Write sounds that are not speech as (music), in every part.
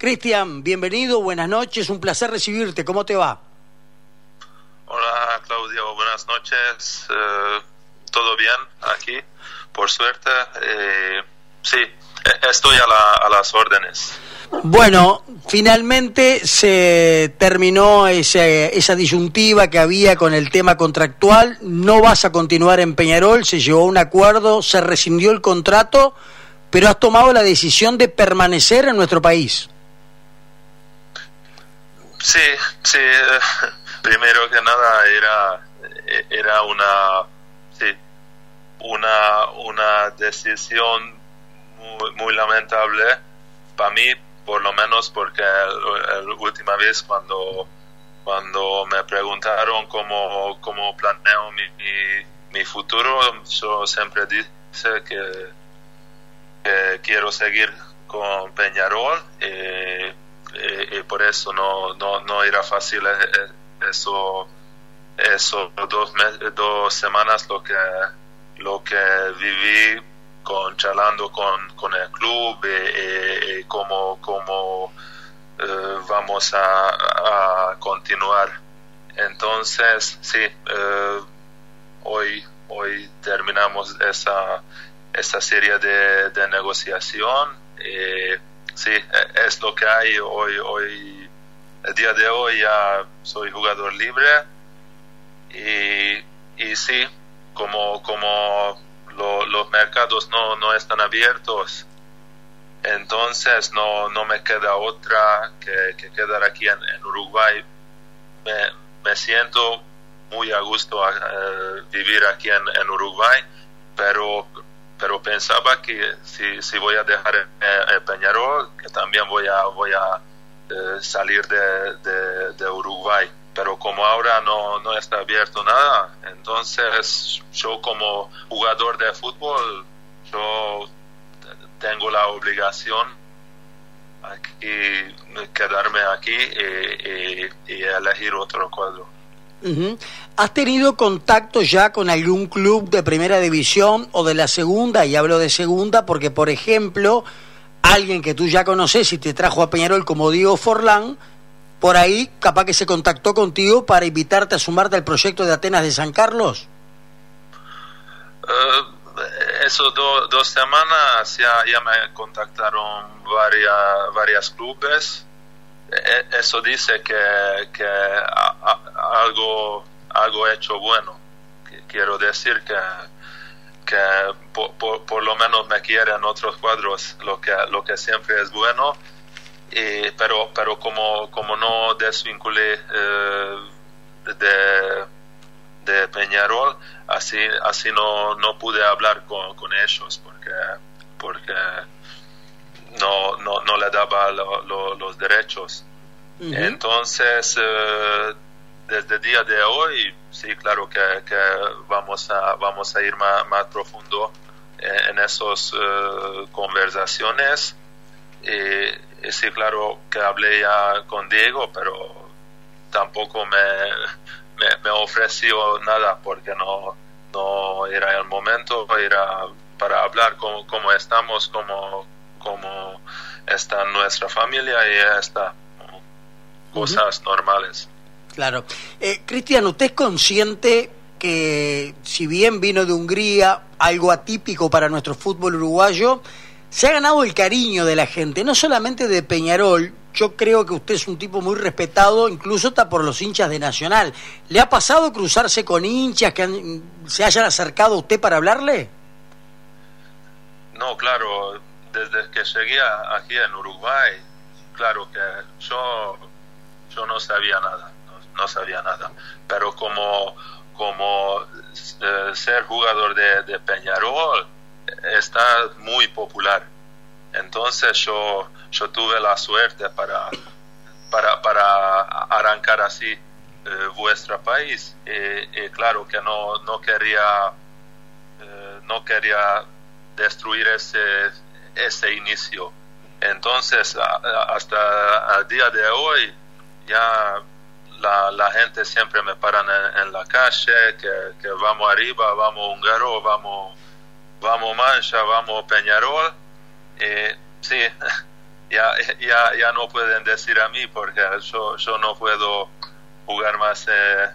Cristian, bienvenido, buenas noches, un placer recibirte, ¿cómo te va? Hola Claudio, buenas noches, eh, todo bien aquí, por suerte, eh, sí, e-, estoy a, a las órdenes. Bueno, finalmente se terminó esa disyuntiva que había con el tema contractual. No vas a continuar en Peñarol, se llegó a un acuerdo, se rescindió el contrato, pero has tomado la decisión de permanecer en nuestro país. Sí, sí. (laughs) Primero que nada era era una sí, una una decisión muy, muy lamentable para mí por lo menos porque la última vez cuando, cuando me preguntaron cómo, cómo planeo mi, mi, futuro, yo siempre dije que, quiero seguir con Peñarol y, por eso no, no, no era fácil eh, eh, eso, eso dos, dos semanas lo que, lo que viví con charlando con, con el club y, eh, eh, eh, cómo, cómo vamos a, continuar. Entonces, sí, hoy, hoy terminamos esa, esa serie de, de negociación. Sí, e, es lo que hay hoy, hoy, el día de hoy ya soy jugador libre y, y sí, como, como los mercados no, no están abiertos, entonces no, no me queda otra que, quedar aquí en, Uruguay. Me, siento muy a gusto a, eh, vivir aquí en, Uruguay, pero, pero pensaba que si, si voy a dejar Peñarol, que también voy a, voy a eh, salir de, de Uruguay pero como ahora no, no está abierto nada, entonces yo como jugador de fútbol, yo tengo la obligación aquí, quedarme aquí y, elegir otro cuadro. ¿Has tenido contacto ya con algún club de primera división o de la segunda? Y hablo de segunda porque, por ejemplo, alguien que tú ya conoces y te trajo a Peñarol como Diego Forlán, por ahí capaz que se contactó contigo para invitarte a sumarte al proyecto de Atenas de San Carlos? Uh, eso dos semanas ya, ya me contactaron varias, varias clubes. E, eso dice que, que algo, algo hecho bueno. Quiero decir que, que por, por, lo menos me quieren otros cuadros, lo que, lo que siempre es bueno eh, pero pero como como no desvinculé eh, de, de Peñarol así así no no pude hablar con, con ellos porque porque no no, no le daba los derechos. Entonces eh, desde el día de hoy sí claro que, que vamos a vamos a ir más, más profundo en, en esas conversaciones. Y sí, claro que hablé ya con Diego, pero tampoco me, me, ofreció nada porque no, no era el momento, era para hablar cómo, cómo estamos, cómo, cómo está nuestra familia y está. Cosas normales. Claro. Eh, Cristian, ¿usted es consciente que si bien vino de Hungría, algo atípico para nuestro fútbol uruguayo, se ha ganado el cariño de la gente, no solamente de Peñarol, yo creo que usted es un tipo muy respetado, incluso está por los hinchas de Nacional. ¿Le ha pasado cruzarse con hinchas que se hayan acercado a usted para hablarle? No, claro, desde que llegué aquí en Uruguay, claro que yo, yo no sabía nada, no, sabía nada, pero como, como eh, ser jugador de, de Peñarol, está muy popular. Entonces yo, yo tuve la suerte para, para, para arrancar así eh, vuestro país. Y, claro que no, no quería eh, no quería destruir ese, ese inicio. Entonces, hasta el día de hoy, ya la, gente siempre me paran en, la calle, que, vamos arriba, vamos húngaro, vamos vamos Mancha, vamos Peñarol. Eh, sí, (laughs) ya, ya, ya no pueden decir a mí porque yo, yo no puedo jugar más eh,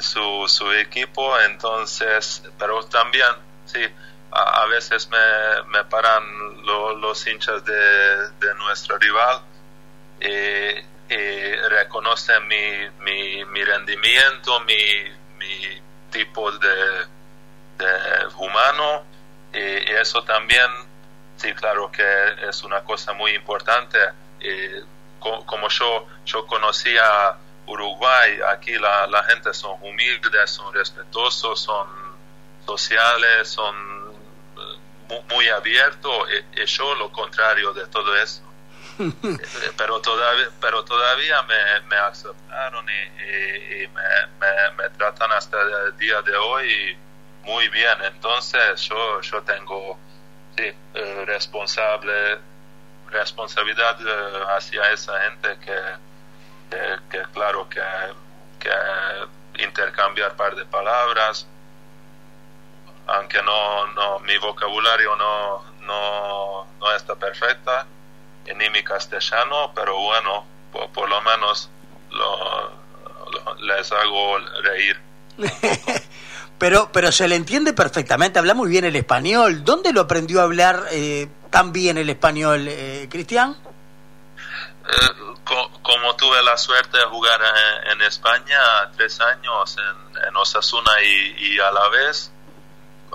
su, su equipo, entonces, pero también, sí, a, veces me, me paran los hinchas de, de nuestro rival y, reconocen mi, mi, mi rendimiento, mi, mi tipo de, de humano y, eso también, sí, claro que es una cosa muy importante. Y como yo, yo conocía Uruguay, aquí la, la gente son humildes, son respetuosos, son sociales, son muy abierto y, yo lo contrario de todo eso. (laughs) Pero todavía pero todavía me, me aceptaron y, me, me, tratan hasta el día de hoy muy bien entonces yo yo tengo sí, eh, responsable responsabilidad eh, hacia esa gente que, que, claro que, que intercambiar par de palabras aunque no, no mi vocabulario no, no, no está perfecta, ni mi castellano, pero bueno, por, lo menos lo, les hago reír. (laughs) pero, pero se le entiende perfectamente, habla muy bien el español. ¿Dónde lo aprendió a hablar eh, tan bien el español, eh, Cristian? Eh, como tuve la suerte de jugar en, España tres años en, en Osasuna y, y a la vez,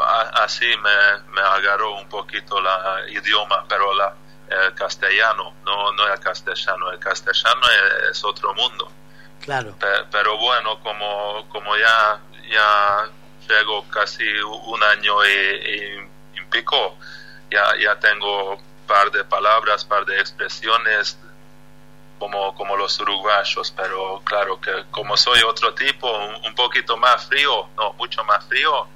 así me, me agarró un poquito la idioma, pero la, el castellano, no, no el castellano, el castellano es, otro mundo. Claro. pero bueno, como, como ya, ya llego casi un año y, y, pico, ya, ya tengo un par de palabras, par de expresiones como, como los uruguayos, pero claro que como soy otro tipo, un poquito más frío, no, mucho más frío,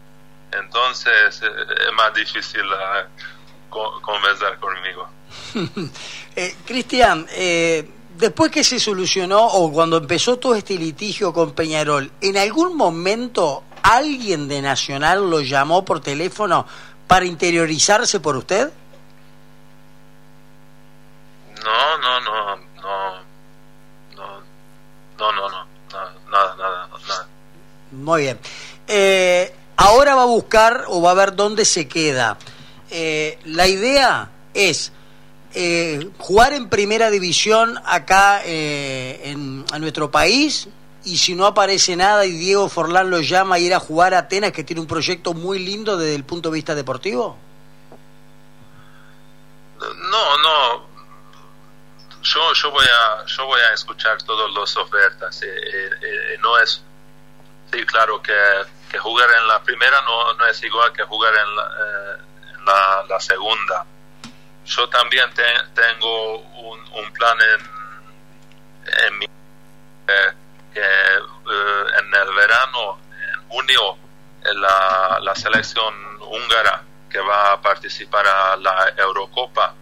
entonces eh, es más difícil uh, conversar conmigo. (laughs) eh, Cristian, eh, después que se solucionó o cuando empezó todo este litigio con Peñarol, ¿en algún momento alguien de Nacional lo llamó por teléfono para interiorizarse por usted? No, no, no, no, no, no, no, no, nada, nada, nada. Muy bien. Eh, Ahora va a buscar o va a ver dónde se queda. Eh, la idea es eh, jugar en primera división acá eh, en, nuestro país y si no aparece nada y Diego Forlán lo llama a ir a jugar a Atenas, que tiene un proyecto muy lindo desde el punto de vista deportivo? No, no. Yo, yo, voy, a, yo voy a escuchar todas las ofertas. no es. Sí, claro que que jugar en la primera no, no es igual que jugar en la, eh, la, segunda. Yo también tengo un, un, plan en, en mi eh, eh, en el verano, en junio, la, la selección húngara que va a participar a la Eurocopa.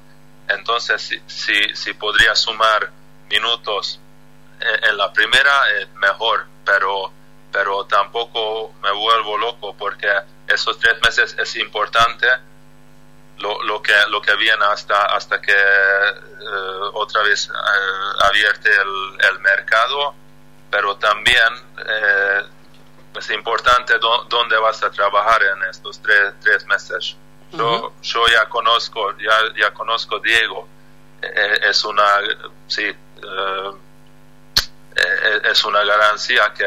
Entonces, si, si, si podría sumar minutos en, en la primera, mejor, pero pero tampoco me vuelvo loco porque esos tres meses es importante lo, lo que lo que viene hasta hasta que eh, otra vez eh, abierte el, el, mercado pero también eh, es importante dónde vas a trabajar en estos tres, tres meses. Yo, yo ya conozco ya, ya conozco Diego. Es una sí es una garantía que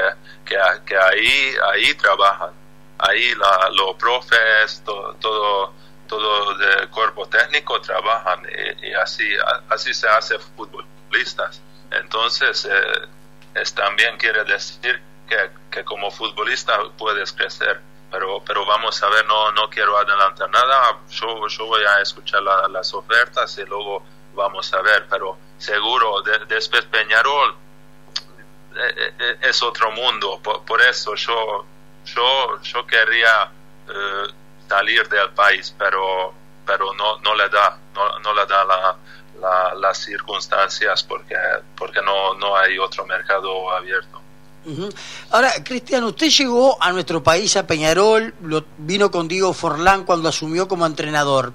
que, ahí, ahí trabajan, ahí la, los profes, todo, todo, todo el cuerpo técnico trabajan y, así, así se hace futbolistas. Entonces, eh, es, también quiere decir que, que, como futbolista puedes crecer. Pero, pero vamos a ver, no, no quiero adelantar nada. Yo, yo voy a escuchar las ofertas y luego vamos a ver. Pero seguro, después Peñarol, es otro mundo. Por, eso yo, yo, yo quería eh, salir del país, pero, pero no, no le da, no, no le da la, las circunstancias porque, porque no, no hay otro mercado abierto. Ahora, Cristian, usted llegó a nuestro país, a Peñarol, lo, vino con Diego Forlán cuando asumió como entrenador.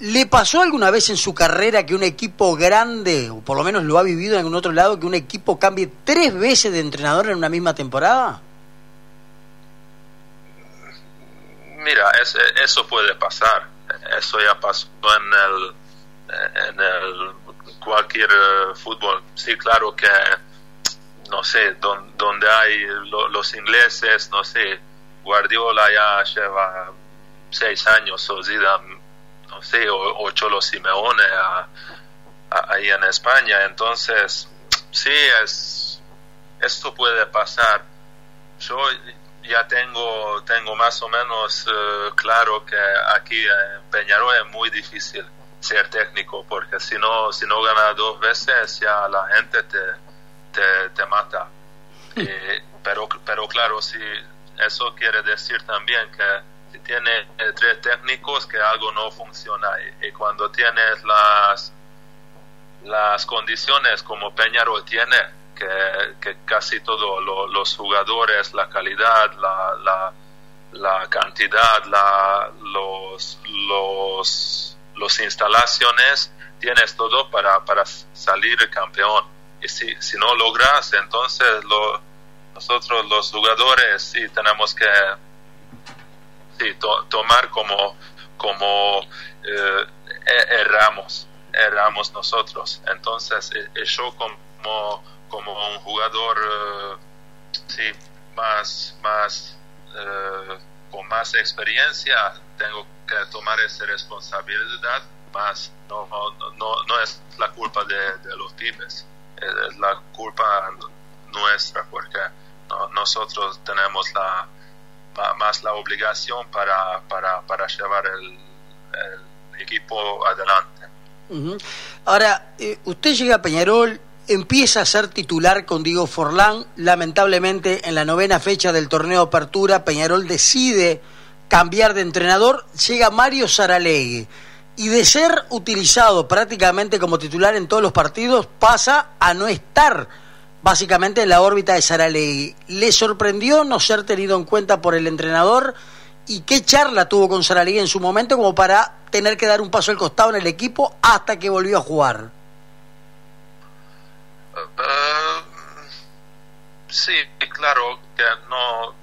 ¿Le pasó alguna vez en su carrera que un equipo grande, o por lo menos lo ha vivido en algún otro lado, que un equipo cambie tres veces de entrenador en una misma temporada? Mira, eso puede pasar. Eso ya pasó en el, en el cualquier eh, fútbol. Sí, claro que, no sé, donde hay los ingleses, no sé, Guardiola ya lleva seis años o Zidane no sé, o, Cholo Simeone ahí en España. Entonces, sí, es, esto puede pasar. Yo ya tengo, tengo más o menos eh, claro que aquí en Peñarol es muy difícil ser técnico porque si no, si no ganas dos veces ya la gente te, te, te mata. Eh, pero, pero claro, si eso quiere decir también que si tienes eh, tres técnicos que algo no funciona. Y, cuando tienes las las condiciones como Peñarol tiene que, casi todos los jugadores la calidad la, la, la cantidad la, los los los instalaciones tienes todo para, para salir campeón. Y si, si no logras entonces lo, nosotros los jugadores sí tenemos que sí, tomar como, como eh, e-, erramos, erramos nosotros. Entonces, eh, eh, yo como, como un jugador eh, sí, más, más con más experiencia, tengo que tomar esa responsabilidad, más no, no, no es la culpa de, de los pibes, es la culpa nuestra, porque nosotros tenemos la, más la obligación para, para, para llevar el, equipo adelante. Ahora, eh, usted llega a Peñarol, empieza a ser titular con Diego Forlán, lamentablemente en la novena fecha del torneo Apertura, Peñarol decide cambiar de entrenador, llega Mario Saralegui. Y de ser utilizado prácticamente como titular en todos los partidos pasa a no estar básicamente en la órbita de Saralegui. ¿Le sorprendió no ser tenido en cuenta por el entrenador? ¿Y qué charla tuvo con Saralegui en su momento como para tener que dar un paso al costado en el equipo hasta que volvió a jugar? Uh, sí, claro que no,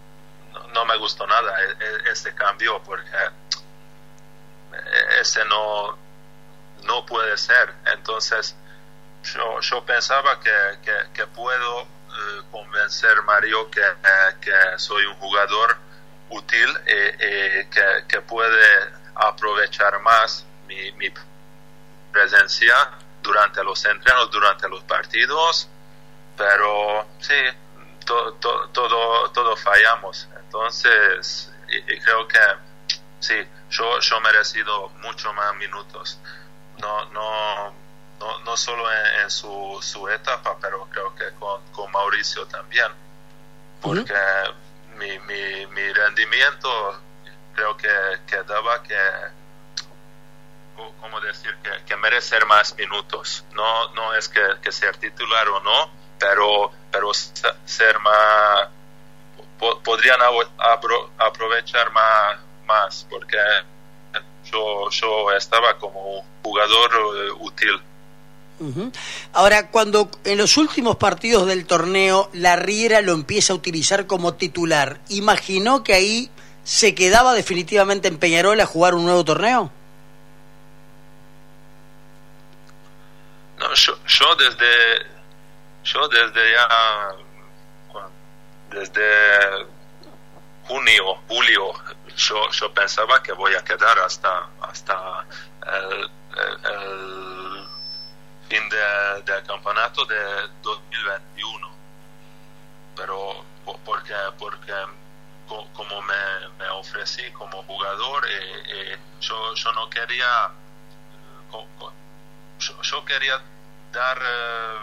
no me gustó nada e, e, ese cambio porque ese no, no puede ser. Entonces, yo, yo pensaba que, que, puedo eh, convencer Mario que, eh, que, soy un jugador útil y, que, que, puede aprovechar más mi, mi presencia durante los entrenos, durante los partidos, pero sí, todo, todo fallamos. Entonces, y, creo que sí, yo, yo he merecido mucho más minutos. No, no, no, no solo en, su, su, etapa, pero creo que con, con Mauricio también, porque mi, mi, mi, rendimiento creo que, que daba que, ¿cómo decir? Que, que merecer más minutos. No, no es que, que ser titular o no, pero, pero ser más, podrían aprovechar más, más porque yo, yo estaba como un jugador Ahora, cuando en los últimos partidos del torneo la Riera lo empieza a utilizar como titular, ¿imaginó que ahí se quedaba definitivamente en Peñarol a jugar un nuevo torneo? No, yo, desde yo desde ya desde junio, julio, yo, yo pensaba que voy a quedar hasta hasta el del campeonato de 2021. Pero porque, porque como me, me ofrecí como jugador, eh, eh, yo, yo no quería, yo, quería dar eh,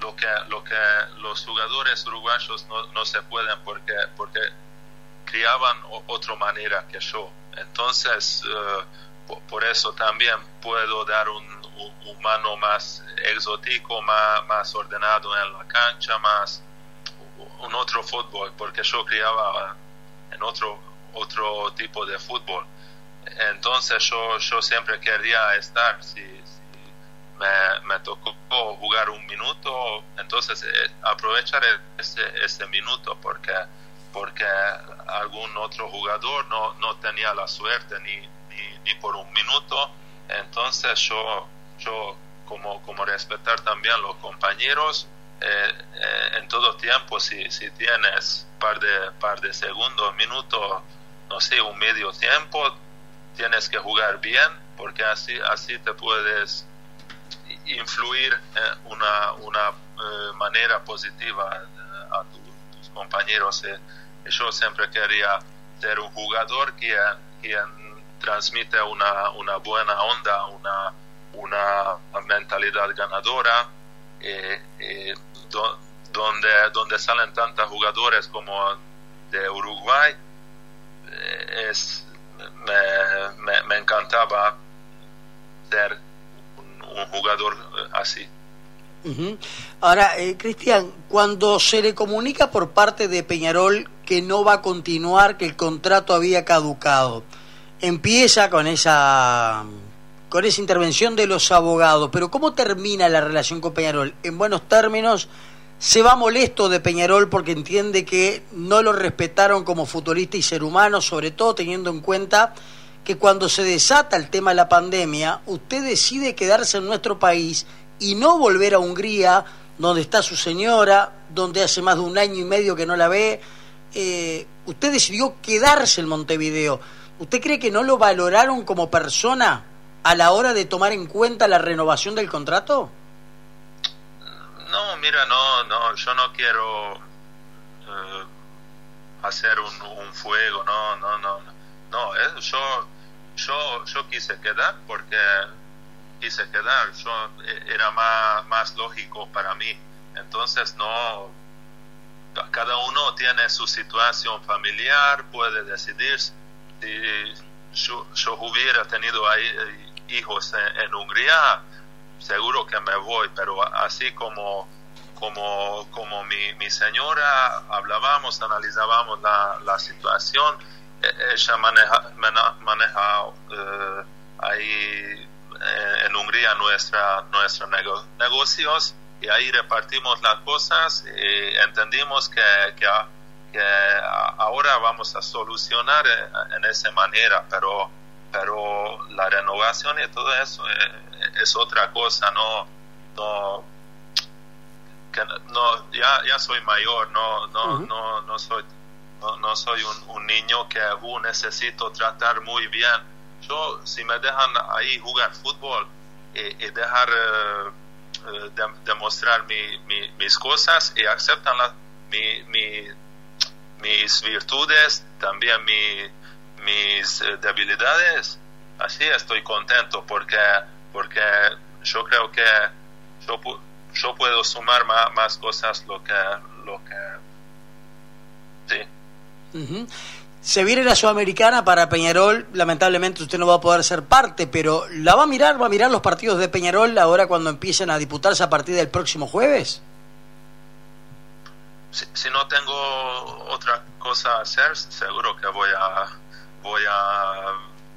lo, que, lo que los jugadores uruguayos no, no se pueden porque, porque criaban otra manera que yo. Entonces, por eso también puedo dar un, humano más exótico, más, ordenado en la cancha, más un otro fútbol, porque yo criaba en otro, otro tipo de fútbol. entonces yo, yo siempre quería estar. Si, me, me, tocó jugar un minuto, entonces eh, aprovechar ese, ese minuto porque, porque algún otro jugador no, no tenía la suerte ni, ni, ni por un minuto. Entonces yo, yo como, como respetar también los compañeros, eh, eh, en todo tiempo, si, si tienes par de, par de segundos, minutos, no sé, un medio tiempo, tienes que jugar bien, porque así, así te puedes influir una, una eh, manera positiva a tus compañeros. yo siempre quería ser un jugador quien, quien transmite una, una buena onda, una, una mentalidad ganadora. Eh, donde, donde salen tantos jugadores como de Uruguay, eh, es, me, me, encantaba ser un, jugador eh, así. Ahora, eh, Cristian, cuando se le comunica por parte de Peñarol que no va a continuar, que el contrato había caducado, empieza con esa con esa intervención de los abogados, pero ¿cómo termina la relación con Peñarol? En buenos términos, se va molesto de Peñarol porque entiende que no lo respetaron como futbolista y ser humano, sobre todo teniendo en cuenta que cuando se desata el tema de la pandemia, usted decide quedarse en nuestro país y no volver a Hungría, donde está su señora, donde hace más de un año y medio que no la ve. Eh, usted decidió quedarse en Montevideo. ¿Usted cree que no lo valoraron como persona? A la hora de tomar en cuenta la renovación del contrato? No, mira, no, no, yo no quiero eh, hacer un, fuego, no, no, no, no, eh, yo, yo, yo quise quedar porque quise quedar, yo, eh, era más, más lógico para mí, entonces no, cada uno tiene su situación familiar, puede decidir si yo, yo hubiera tenido ahí hijos en, Hungría, seguro que me voy, pero así como, como, como mi, mi señora hablábamos, analizábamos la, la situación, e, ella maneja, maneja eh, ahí eh, en Hungría nuestra, nuestros negocios y ahí repartimos las cosas y entendimos que, que, que ahora vamos a solucionar en esa manera, pero pero la renovación y todo eso es, otra cosa, no, no, no ya, ya soy mayor, no, no, no, no soy, no, soy un, niño que uh, necesito tratar muy bien. Yo, si me dejan ahí jugar fútbol y, dejar eh, eh, demostrar mi, mis cosas y aceptan mi, mi, mis virtudes, también mi mis eh, debilidades, así estoy contento porque, porque yo creo que yo, yo puedo sumar más, más, cosas lo que, lo que sí. Se viene la Sudamericana para Peñarol, lamentablemente usted no va a poder ser parte, pero ¿la va a mirar? ¿Va a mirar los partidos de Peñarol ahora cuando empiecen a disputarse a partir del próximo jueves? Si, si no tengo otra cosa a hacer, seguro que voy a, voy a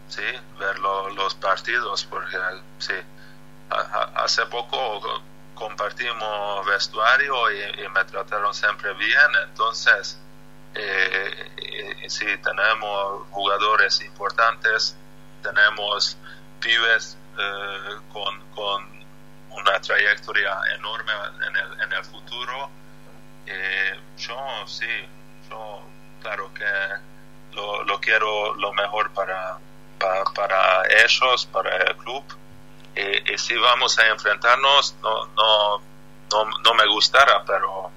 sí, ver los partidos porque sí, hace poco compartimos vestuario y, me trataron siempre bien, entonces eh, sí, tenemos jugadores importantes, tenemos pibes eh, con, con, una trayectoria enorme en el, en el futuro. Eh, yo sí, yo claro que lo, quiero lo mejor para, para, ellos, para el club. Y, si vamos a enfrentarnos, no, no, no, me gustará, pero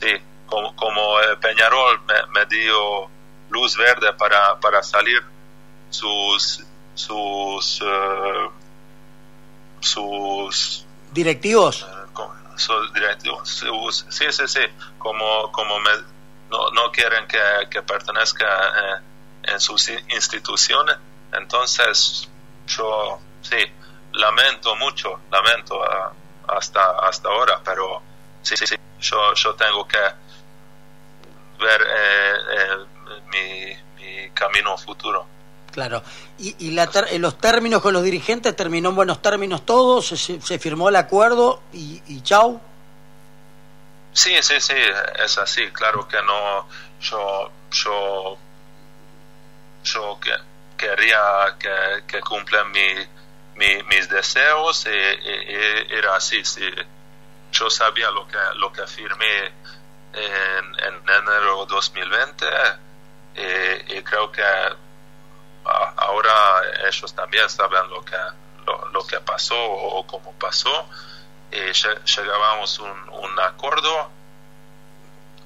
sí, como, como Peñarol me, dio luz verde para, para salir sus sus uh, sus directivos uh, sus directivos sí sí sí como como me no, no quieren que, que pertenezca eh, en sus instituciones. Entonces, yo sí, lamento mucho, lamento ah, hasta, hasta ahora, pero sí, sí, yo, yo tengo que ver eh, mi, mi camino futuro. Claro. ¿Y, y la los términos con los dirigentes terminó en buenos términos todos? ¿Se, se firmó el acuerdo y, y? Sí, sí, sí, es así. Claro que no. Yo, yo, yo que, quería que, que cumplan mi, mi, mis deseos y, era así. Sí. Yo sabía lo que, lo que firmé en, en enero 2020 y, y creo que ahora ellos también saben lo que, lo, lo que pasó o cómo pasó y llegábamos un, un acuerdo.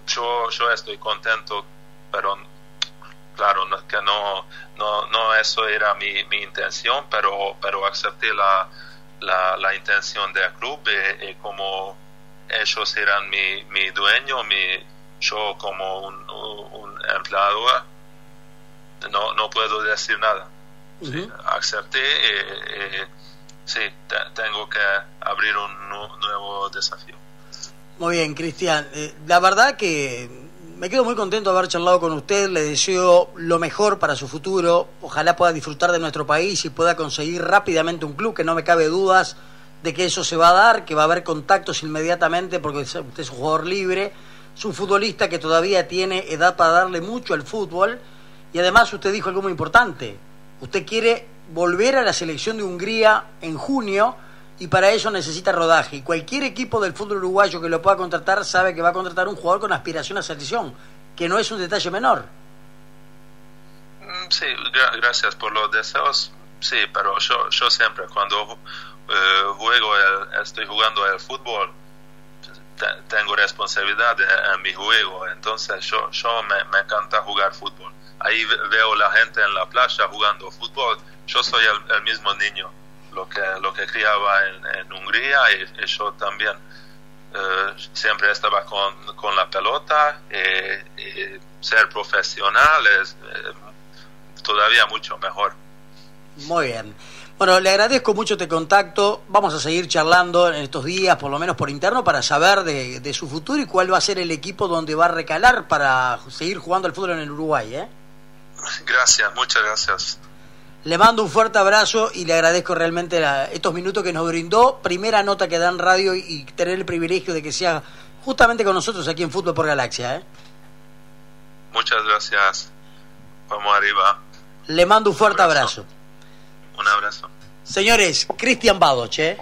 Yo, yo estoy contento, pero claro, no, que no, no, no eso era mi, mi intención, pero, pero acepté la, la, la intención del club y, y, como ellos eran mi, mi dueño, mi, yo como un, un empleado, no, no puedo decir nada. Uh -huh. sí, acepté y, y sí, tengo que abrir un nuevo desafío. Muy bien, Cristian. Eh, la verdad que me quedo muy contento de haber charlado con usted. Le deseo lo mejor para su futuro. Ojalá pueda disfrutar de nuestro país y pueda conseguir rápidamente un club, que no me cabe dudas de que eso se va a dar, que va a haber contactos inmediatamente porque usted es un jugador libre. Es un futbolista que todavía tiene edad para darle mucho al fútbol. Y además usted dijo algo muy importante. Usted quiere volver a la selección de Hungría en junio y para ello necesita rodaje. Y cualquier equipo del fútbol uruguayo que lo pueda contratar sabe que va a contratar un jugador con aspiración a selección, que no es un detalle menor. Sí, gracias por los deseos. Sí, pero yo, yo siempre cuando eh, juego, el, estoy jugando el fútbol, tengo responsabilidad en mi juego, entonces yo, yo me, me encanta jugar fútbol. Ahí veo la gente en la playa jugando fútbol, yo soy el, el mismo niño lo que, lo que criaba en, en Hungría y, y, yo también eh, siempre estaba con, con la pelota y, ser profesional es eh, todavía mucho mejor. Muy bien. Bueno, le agradezco mucho este contacto. Vamos a seguir charlando en estos días, por lo menos por interno, para saber de, de su futuro y cuál va a ser el equipo donde va a recalar para seguir jugando al fútbol en el Uruguay. ¿eh? Gracias, muchas gracias. Le mando un fuerte abrazo y le agradezco realmente la, estos minutos que nos brindó. Primera nota que da en radio y, y, tener el privilegio de que sea justamente con nosotros aquí en Fútbol por Galaxia. ¿eh? Muchas gracias. Vamos arriba. Le mando un fuerte un abrazo. abrazo. Un abrazo. Señores, Cristian Badoche.